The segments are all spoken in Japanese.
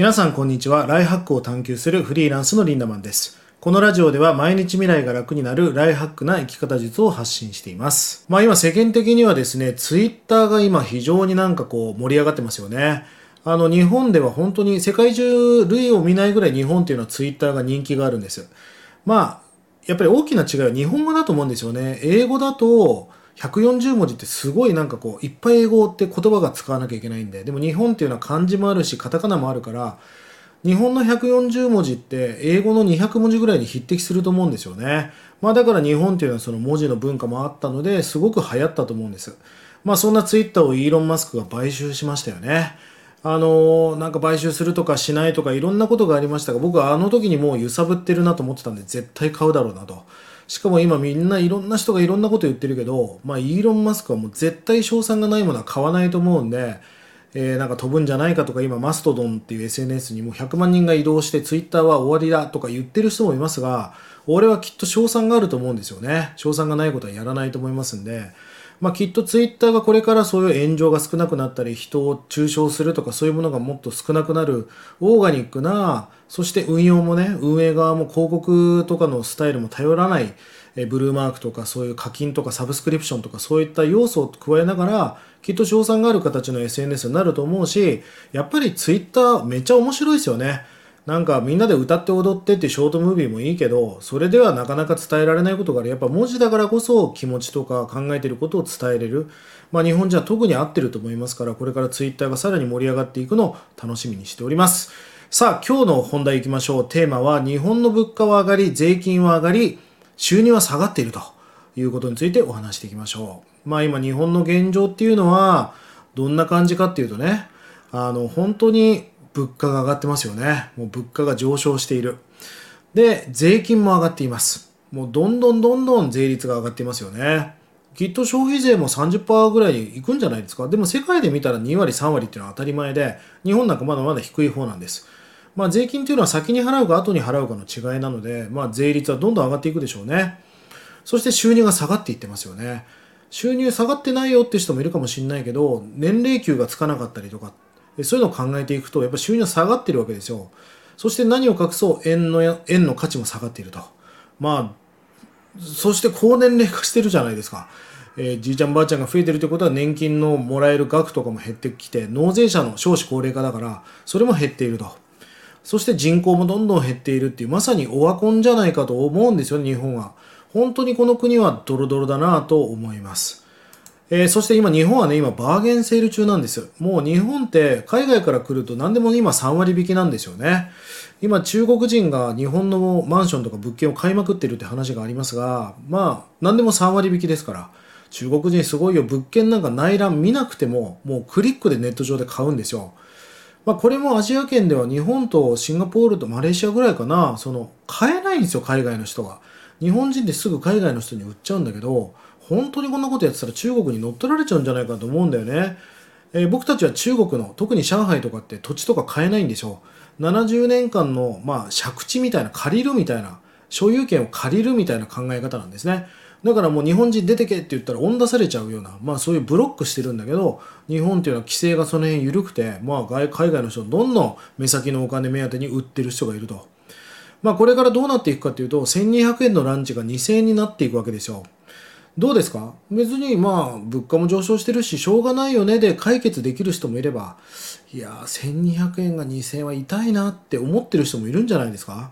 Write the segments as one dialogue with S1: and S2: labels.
S1: 皆さんこんにちは。ライハックを探求するフリーランスのリンダマンです。このラジオでは毎日未来が楽になるライハックな生き方術を発信しています。まあ今世間的にはですね、ツイッターが今非常になんかこう盛り上がってますよね。あの日本では本当に世界中類を見ないぐらい日本っていうのはツイッターが人気があるんです。まあやっぱり大きな違いは日本語だと思うんですよね。英語だと140文字ってすごいなんかこういっぱい英語って言葉が使わなきゃいけないんででも日本っていうのは漢字もあるしカタカナもあるから日本の140文字って英語の200文字ぐらいに匹敵すると思うんですよね。まあだから日本っていうのはその文字の文化もあったのですごく流行ったと思うんです。まあそんなツイッターをイーロン・マスクが買収しましたよね。あのーなんか買収するとかしないとかいろんなことがありましたが僕はあの時にもう揺さぶってるなと思ってたんで絶対買うだろうなと。しかも今みんないろんな人がいろんなこと言ってるけど、まあ、イーロン・マスクはもう絶対賞賛がないものは買わないと思うんで、えーなんか飛ぶんじゃないかとか今マストドンっていう SNS にもう100万人が移動してツイッターは終わりだとか言ってる人もいますが俺はきっと賞賛があると思うんですよね。賞賛がないことはやらないと思いますんで、まあ、きっとツイッターがこれからそういう炎上が少なくなったり人を中傷するとかそういうものがもっと少なくなるオーガニックな。そして運用もね運営側も広告とかのスタイルも頼らないえブルーマークとかそういう課金とかサブスクリプションとかそういった要素を加えながらきっと賞賛がある形の SNS になると思うしやっぱりツイッターめっちゃ面白いですよね。なんかみんなで歌って踊ってってショートムービーもいいけどそれではなかなか伝えられないことがある。やっぱ文字だからこそ気持ちとか考えてることを伝えれる。まあ日本人は特に合ってると思いますからこれからツイッターがさらに盛り上がっていくのを楽しみにしております。さあ今日の本題いきましょう。テーマは日本の物価は上がり税金は上がり収入は下がっているということについてお話していきましょう。まあ今日本の現状っていうのはどんな感じかっていうとね、あの本当に物価が上がってますよね。もう物価が上昇している。で、税金も上がっています。もうどんどんどんどん税率が上がっていますよね。きっと消費税も30%ぐらいにいくんじゃないですか。でも世界で見たら2割3割っていうのは当たり前で、日本なんかまだまだ低い方なんです。まあ、税金というのは先に払うか後に払うかの違いなので、まあ、税率はどんどん上がっていくでしょうね。そして収入が下がっていってますよね。収入下がってないよって人もいるかもしれないけど、年齢給がつかなかったりとか、そういうのを考えていくと、やっぱ収入は下がってるわけですよ。そして何を隠そう、円の円の価値も下がっていると。まあ、そして高年齢化してるじゃないですか。えーじいちゃんばあちゃんが増えてるということは年金のもらえる額とかも減ってきて納税者の少子高齢化だからそれも減っているとそして人口もどんどん減っているっていうまさにオワコンじゃないかと思うんですよ日本は本当にこの国はドロドロだなと思いますえーそして今日本はね今バーゲンセール中なんですもう日本って海外から来ると何でも今3割引きなんですよね。今中国人が日本のマンションとか物件を買いまくってるって話がありますがまあ何でも3割引きですから中国人すごいよ物件なんか内覧見なくてももうクリックでネット上で買うんですよ。まあ、これもアジア圏では日本とシンガポールとマレーシアぐらいかな。その買えないんですよ海外の人が。日本人ってすぐ海外の人に売っちゃうんだけど本当にこんなことやってたら中国に乗っ取られちゃうんじゃないかと思うんだよね、えー僕たちは中国の特に上海とかって土地とか買えないんでしょう70年間のまあ借地みたいな借りるみたいな所有権を借りるみたいな考え方なんですねだからもう日本人出てけって言ったら追ん出されちゃうような、まあそういうブロックしてるんだけど、日本っていうのは規制がその辺緩くて、まあ外海外の人どんどん目先のお金目当てに売ってる人がいると。まあこれからどうなっていくかっていうと、1200円のランチが2000円になっていくわけですよ。どうですか？別にまあ物価も上昇してるし、しょうがないよねで解決できる人もいれば、いや1200円が2000円は痛いなって思ってる人もいるんじゃないですか？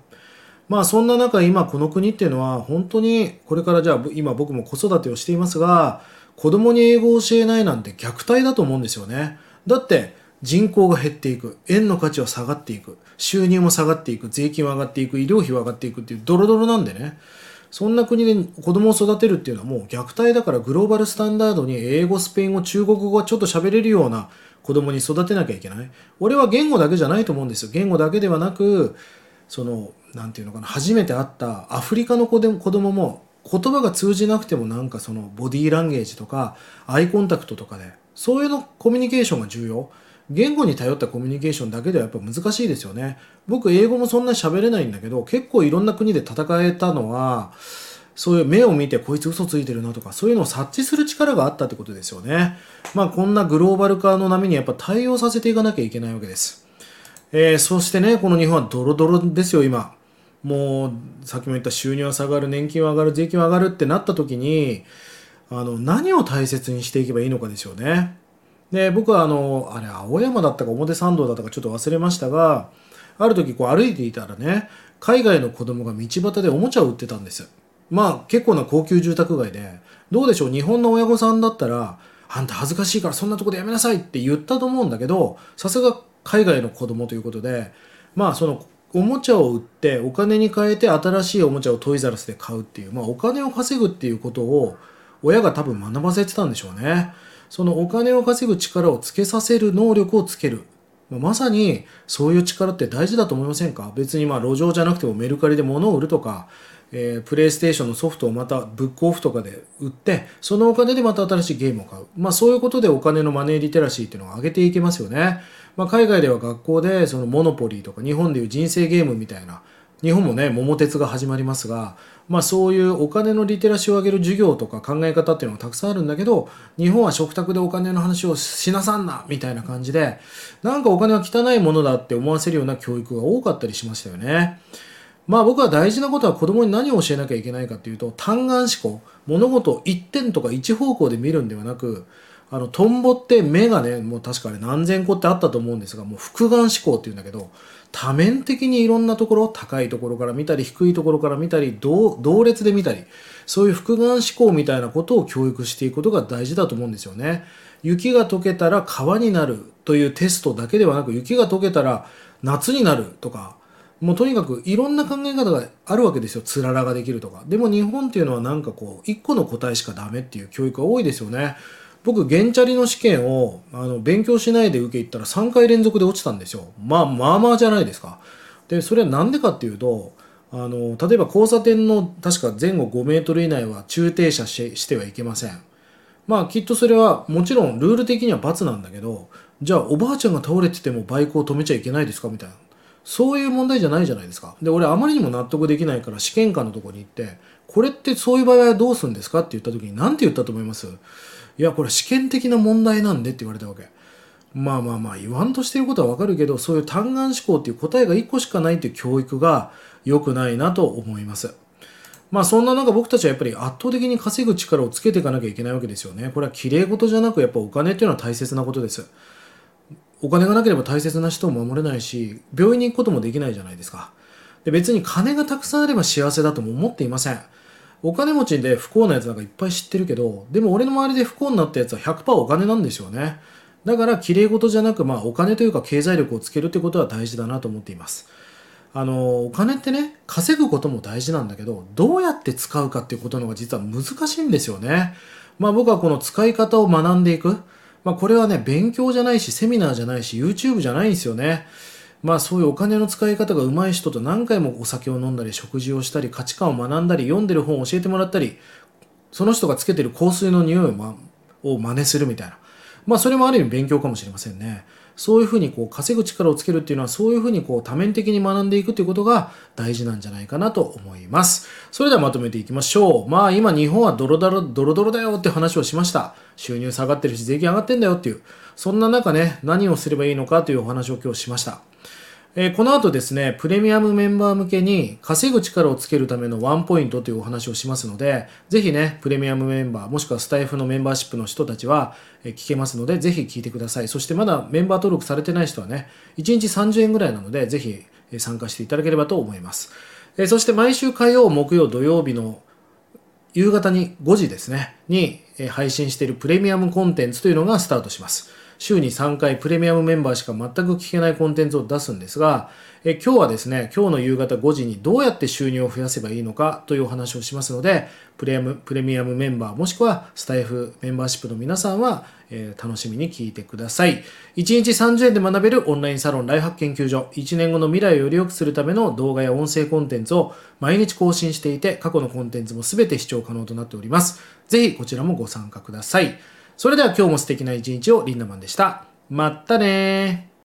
S1: まあそんな中今この国っていうのは本当にこれからじゃあ今僕も子育てをしていますが子供に英語を教えないなんて虐待だと思うんですよね。だって人口が減っていく円の価値は下がっていく収入も下がっていく税金は上がっていく医療費は上がっていくっていうドロドロなんでね。そんな国で子供を育てるっていうのはもう虐待だからグローバルスタンダードに英語スペイン語中国語がちょっと喋れるような子供に育てなきゃいけない。俺は言語だけじゃないと思うんですよ。言語だけではなくそのなんていうのかな初めて会ったアフリカの子でも子供も言葉が通じなくてもなんかそのボディーランゲージとかアイコンタクトとかでそういうのコミュニケーションが重要。言語に頼ったコミュニケーションだけではやっぱ難しいですよね僕英語もそんなに喋れないんだけど結構いろんな国で戦えたのはそういう目を見てこいつ嘘ついてるなとかそういうのを察知する力があったってことですよねまあこんなグローバル化の波にやっぱ対応させていかなきゃいけないわけですえー、そしてね、この日本はドロドロですよ、今。もう、さっきも言った収入は下がる、年金は上がる、税金は上がるってなった時に、あの、何を大切にしていけばいいのかですよね。で、僕はあの、あれ、青山だったか表参道だったかちょっと忘れましたが、ある時こう歩いていたらね、海外の子供が道端でおもちゃを売ってたんです。まあ結構な高級住宅街で、どうでしょう、日本の親御さんだったら、あんた恥ずかしいからそんなとこでやめなさいって言ったと思うんだけど、さすが海外の子供ということで、まあそのおもちゃを売ってお金に換えて新しいおもちゃをトイザラスで買うっていう、まあお金を稼ぐっていうことを親が多分学ばせてたんでしょうね。そのお金を稼ぐ力をつけさせる能力をつける。まさにそういう力って大事だと思いませんか？別にまあ路上じゃなくてもメルカリで物を売るとか、えー、プレイステーションのソフトをまたブックオフとかで売って、そのお金でまた新しいゲームを買う。まあそういうことでお金のマネーリテラシーっていうのを上げていけますよね。まあ海外では学校でそのモノポリーとか日本でいう人生ゲームみたいな、日本もね、桃鉄が始まりますが、まあそういうお金のリテラシーを上げる授業とか考え方っていうのがたくさんあるんだけど、日本は食卓でお金の話をしなさんなみたいな感じで、なんかお金は汚いものだって思わせるような教育が多かったりしましたよね。まあ僕は大事なことは子供に何を教えなきゃいけないかっていうと、単眼思考、物事を一点とか一方向で見るんではなく、あの、トンボって目がね、もう確かに何千個ってあったと思うんですが、もう複眼思考っていうんだけど、多面的にいろんなところ、高いところから見たり、低いところから見たり、同列で見たり、そういう複眼思考みたいなことを教育していくことが大事だと思うんですよね。雪が溶けたら川になるというテストだけではなく、雪が溶けたら夏になるとか、もうとにかくいろんな考え方があるわけですよ。つららができるとか。でも日本っていうのはなんかこう、一個の答えしかダメっていう教育が多いですよね。僕、ゲンチャリの試験をあの勉強しないで受け入ったら3回連続で落ちたんですよ。まあまあまあじゃないですか。で、それはなんでかっていうと、あの、例えば交差点の確か前後5メートル以内は中停車してはいけません。まあきっとそれはもちろんルール的には罰なんだけど、じゃあおばあちゃんが倒れててもバイクを止めちゃいけないですか？みたいな。そういう問題じゃないじゃないですか。で、俺あまりにも納得できないから試験官のとこに行って、これってそういう場合はどうするんですか？って言った時に何て言ったと思います？いや、これ試験的な問題なんでって言われたわけ。まあまあまあ言わんとしてることはわかるけど、そういう単眼思考っていう答えが1個しかないっていう教育が良くないなと思います。まあそんな中僕たちはやっぱり圧倒的に稼ぐ力をつけていかなきゃいけないわけですよね。これは綺麗事じゃなくやっぱお金っていうのは大切なことです。お金がなければ大切な人を守れないし、病院に行くこともできないじゃないですか。で別に金がたくさんあれば幸せだとも思っていません。お金持ちで不幸なやつなんかいっぱい知ってるけど、でも俺の周りで不幸になったやつは100%お金なんですよね。だから綺麗事じゃなく、まあお金というか経済力をつけるってことは大事だなと思っています。あの、お金ってね、稼ぐことも大事なんだけど、どうやって使うかっていうことの方が実は難しいんですよね。まあ僕はこの使い方を学んでいく。まあこれはね、勉強じゃないし、セミナーじゃないし、YouTube じゃないんですよね。まあそういうお金の使い方が上手い人と何回もお酒を飲んだり、食事をしたり、価値観を学んだり、読んでる本を教えてもらったり、その人がつけてる香水の匂いを,、真似するみたいな。まあそれもある意味勉強かもしれませんね。そういうふうにこう稼ぐ力をつけるっていうのはそういうふうにこう多面的に学んでいくっていうことが大事なんじゃないかなと思います。それではまとめていきましょう。まあ今日本はドロドロ、ドロドロだよって話をしました。収入下がってるし税金上がってんだよっていう。そんな中ね、何をすればいいのかというお話を今日しました。えー、この後ですね、プレミアムメンバー向けに稼ぐ力をつけるためのワンポイントというお話をしますので、ぜひね、プレミアムメンバー、もしくはスタイフのメンバーシップの人たちは、え、聞けますので、ぜひ聞いてください。そしてまだメンバー登録されてない人はね、1日30円ぐらいなので、ぜひ参加していただければと思います。え、そして毎週火曜、木曜、土曜日の夕方に5時ですね、に配信しているプレミアムコンテンツというのがスタートします。週に3回プレミアムメンバーしか全く聞けないコンテンツを出すんですが、え今日はですね、今日の夕方5時にどうやって収入を増やせばいいのかというお話をしますので、プレミプレミアムメンバーもしくはスタイフメンバーシップの皆さんは、えー、楽しみに聞いてください。1日30円で学べるオンラインサロンライフハック研究所、1年後の未来をより良くするための動画や音声コンテンツを毎日更新していて、過去のコンテンツも全て視聴可能となっております。ぜひこちらもご参加ください。それでは今日も素敵な一日をリンダマンでした。まったね